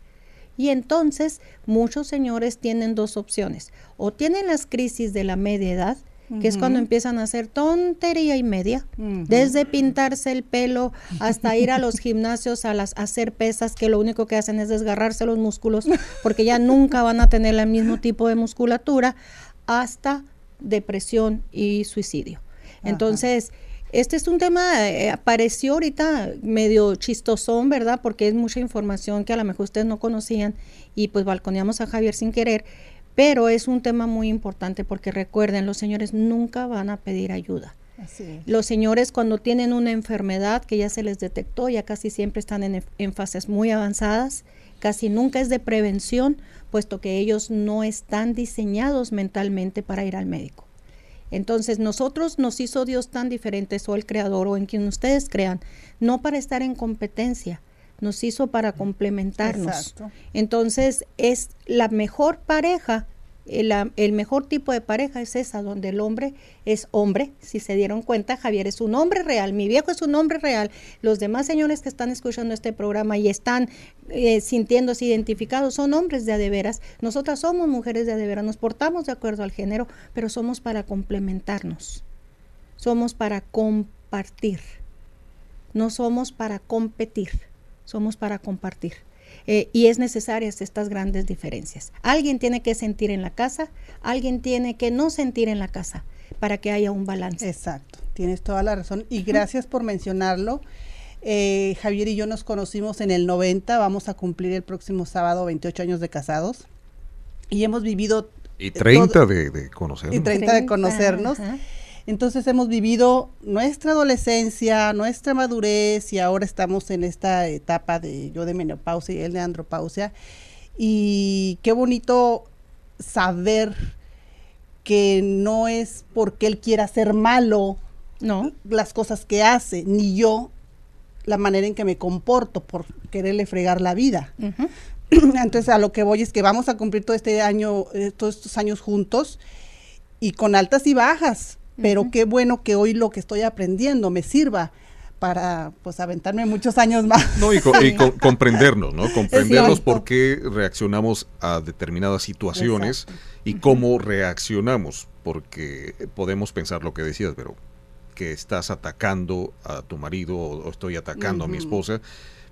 Y entonces muchos señores tienen dos opciones, o tienen las crisis de la media edad, que es cuando empiezan a hacer tontería y media, desde pintarse el pelo hasta ir a los gimnasios a las a hacer pesas que lo único que hacen es desgarrarse los músculos porque ya nunca van a tener el mismo tipo de musculatura hasta depresión y suicidio. Entonces, este es un tema, eh, apareció ahorita medio chistosón, ¿verdad? Porque es mucha información que a lo mejor ustedes no conocían y pues balconeamos a Javier sin querer, pero es un tema muy importante porque recuerden, los señores nunca van a pedir ayuda. Así es. Los señores cuando tienen una enfermedad que ya se les detectó, ya casi siempre están en, en fases muy avanzadas, casi nunca es de prevención, puesto que ellos no están diseñados mentalmente para ir al médico. Entonces nosotros nos hizo Dios tan diferentes o el creador o en quien ustedes crean, no para estar en competencia, nos hizo para complementarnos. Entonces es la mejor pareja el, mejor tipo de pareja es esa, donde el hombre es hombre. Si se dieron cuenta, Javier es un hombre real, mi viejo es un hombre real. Los demás señores que están escuchando este programa y están eh, sintiéndose identificados son hombres de adeveras. Nosotras somos mujeres de adeveras, nos portamos de acuerdo al género, pero somos para complementarnos. Somos para compartir. No somos para competir, somos para compartir. Eh, y es necesarias estas grandes diferencias. Alguien tiene que sentir en la casa, alguien tiene que no sentir en la casa para que haya un balance. Exacto, tienes toda la razón y gracias por mencionarlo. Eh, Javier y yo nos conocimos en el 90, vamos a cumplir el próximo sábado 28 años de casados y hemos vivido... Y 30 de, conocernos. Y 30, de conocernos. Entonces hemos vivido nuestra adolescencia, nuestra madurez y ahora estamos en esta etapa de yo de menopausia y él de andropausia. Y qué bonito saber que no es porque él quiera ser malo no. las cosas que hace, ni yo la manera en que me comporto por quererle fregar la vida. Entonces a lo que voy es que vamos a cumplir todo este año, eh, todos estos años juntos y con altas y bajas, pero qué bueno que hoy lo que estoy aprendiendo me sirva para pues aventarme muchos años más. No, y, comprendernos, ¿no? Comprendernos por qué reaccionamos a determinadas situaciones y cómo reaccionamos, porque podemos pensar lo que decías, pero que estás atacando a tu marido o, estoy atacando a mi esposa,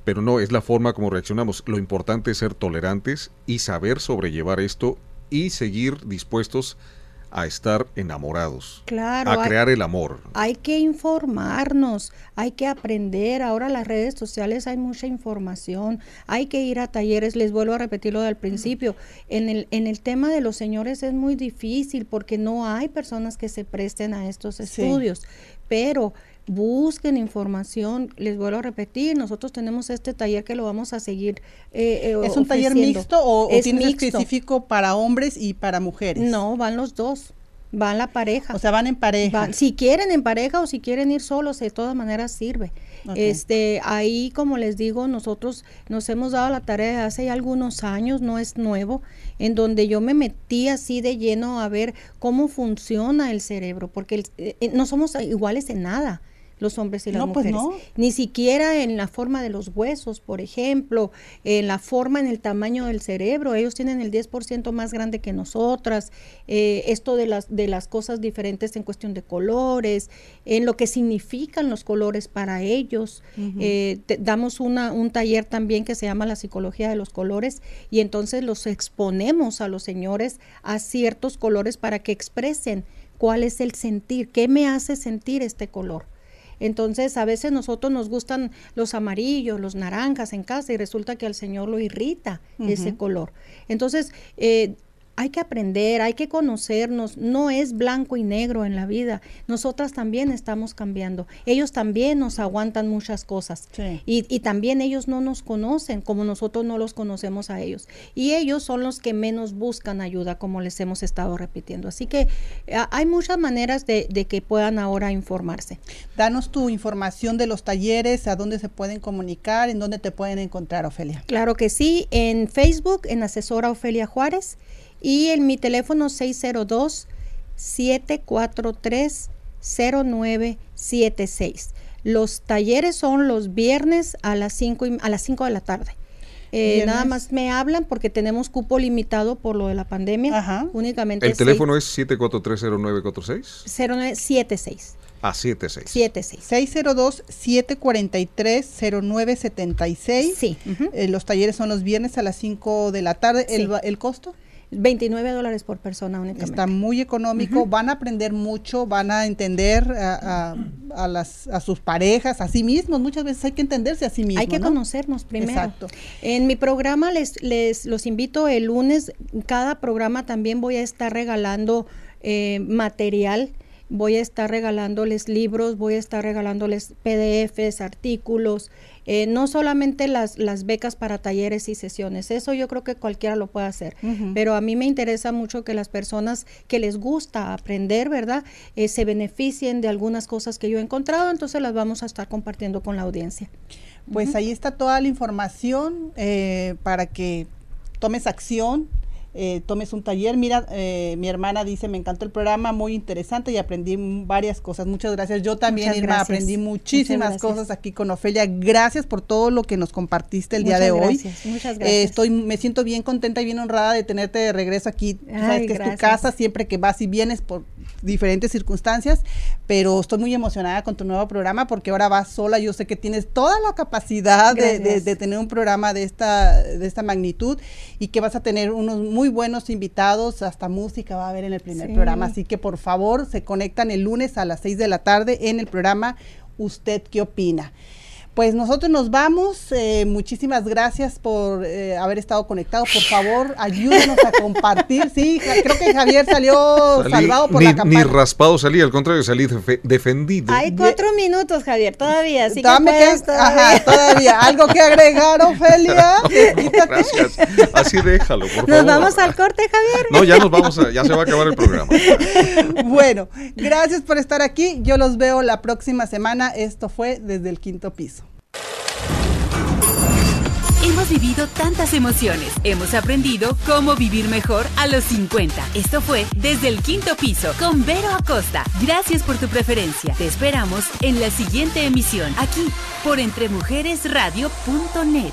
pero no, es la forma como reaccionamos. Lo importante es ser tolerantes y saber sobrellevar esto y seguir dispuestos a estar enamorados, claro, a crear el amor. Hay que informarnos, hay que aprender. Ahora las redes sociales hay mucha información, hay que ir a talleres. Les vuelvo a repetir lo del principio. En el, en el tema de los señores es muy difícil porque no hay personas que se presten a estos estudios, pero busquen información, les vuelvo a repetir, nosotros tenemos este taller que lo vamos a seguir. Eh, eh, ¿Es un taller mixto o, es específico para hombres y para mujeres? No, van los dos. Van la pareja. O sea, van en pareja. si quieren en pareja o si quieren ir solos, de todas maneras sirve. Este, ahí, como les digo, nosotros nos hemos dado la tarea de hace algunos años, no es nuevo, en donde yo me metí así de lleno a ver cómo funciona el cerebro, porque eh, no somos iguales en nada los hombres y las pues mujeres. Ni siquiera en la forma de los huesos, por ejemplo, en la forma, en el tamaño del cerebro. Ellos tienen el 10% más grande que nosotras. Eh, esto de las, de las cosas diferentes en cuestión de colores, en lo que significan los colores para ellos. Eh, damos una, un taller también que se llama la psicología de los colores y entonces los exponemos a los señores a ciertos colores para que expresen cuál es el sentir, qué me hace sentir este color. Entonces, a veces nosotros nos gustan los amarillos, los naranjas en casa y resulta que al Señor lo irrita ese color. Entonces, eh, hay que aprender, hay que conocernos, no es blanco y negro en la vida, nosotras también estamos cambiando, ellos también nos aguantan muchas cosas y, y, también ellos no nos conocen como nosotros no los conocemos a ellos y ellos son los que menos buscan ayuda como les hemos estado repitiendo, así que eh, hay muchas maneras de, de, que puedan ahora informarse. Danos tu información de los talleres, a dónde se pueden comunicar, en dónde te pueden encontrar, Ofelia. Claro que sí, en Facebook, en asesora Ofelia Juárez y en mi teléfono 602 743 0976. Los talleres son los viernes a las 5 a las 5 de la tarde. Eh, nada más me hablan porque tenemos cupo limitado por lo de la pandemia. Ajá. Únicamente. ¿El teléfono es 7430946? 0976. Ah, 76. 76. 602-743-0976. Sí. Eh, los talleres son los viernes a las 5 de la tarde. ¿El, ¿El costo? 29 dólares por persona únicamente. Está muy económico, van a aprender mucho, van a entender a, a, las, a sus parejas, a sí mismos. Muchas veces hay que entenderse a sí mismos. Hay que conocernos primero. Exacto. En mi programa les, les los invito el lunes, cada programa también voy a estar regalando eh, material voy a estar regalándoles libros, voy a estar regalándoles PDFs, artículos, eh, no solamente las, las becas para talleres y sesiones, eso yo creo que cualquiera lo puede hacer, pero a mí me interesa mucho que las personas que les gusta aprender, ¿verdad? Eh, se beneficien de algunas cosas que yo he encontrado, entonces las vamos a estar compartiendo con la audiencia. Pues ahí está toda la información eh, para que tomes acción, eh, tomes un taller. Mira, eh, mi hermana dice, me encantó el programa, muy interesante y aprendí varias cosas. Muchas gracias. Yo también, Irma, aprendí muchísimas cosas aquí con Ofelia. Gracias por todo lo que nos compartiste el día de hoy. Muchas eh, gracias. estoy, me siento bien contenta y bien honrada de tenerte de regreso aquí. Sabes que es tu casa siempre que vas y vienes por diferentes circunstancias, pero estoy muy emocionada con tu nuevo programa porque ahora vas sola. Yo sé que tienes toda la capacidad de, de, tener un programa de esta, de esta magnitud y que vas a tener unos muy buenos invitados, hasta música va a haber en el primer programa, así que por favor se conectan el lunes a las 6 de la tarde en el programa ¿Usted qué opina? Pues nosotros nos vamos. Eh, muchísimas gracias por eh, haber estado conectados. Por favor, ayúdenos a compartir. Sí, creo que Javier salió salvado por la campana. Ni raspado salí, al contrario, salí defendido. Hay cuatro minutos, Javier, todavía. Así Dame que, todavía. Ajá, todavía. ¿Algo que agregar, Ofelia? gracias. Así déjalo, por favor. ¿Nos vamos al corte, Javier? No, ya nos vamos, a, ya se va a acabar el programa. Bueno, gracias por estar aquí. Yo los veo la próxima semana. Esto fue desde el quinto piso. Hemos vivido tantas emociones, hemos aprendido cómo vivir mejor a los 50. Esto fue Desde el Quinto Piso con Vero Acosta. Gracias por tu preferencia. Te esperamos en la siguiente emisión, aquí por entremujeresradio.net.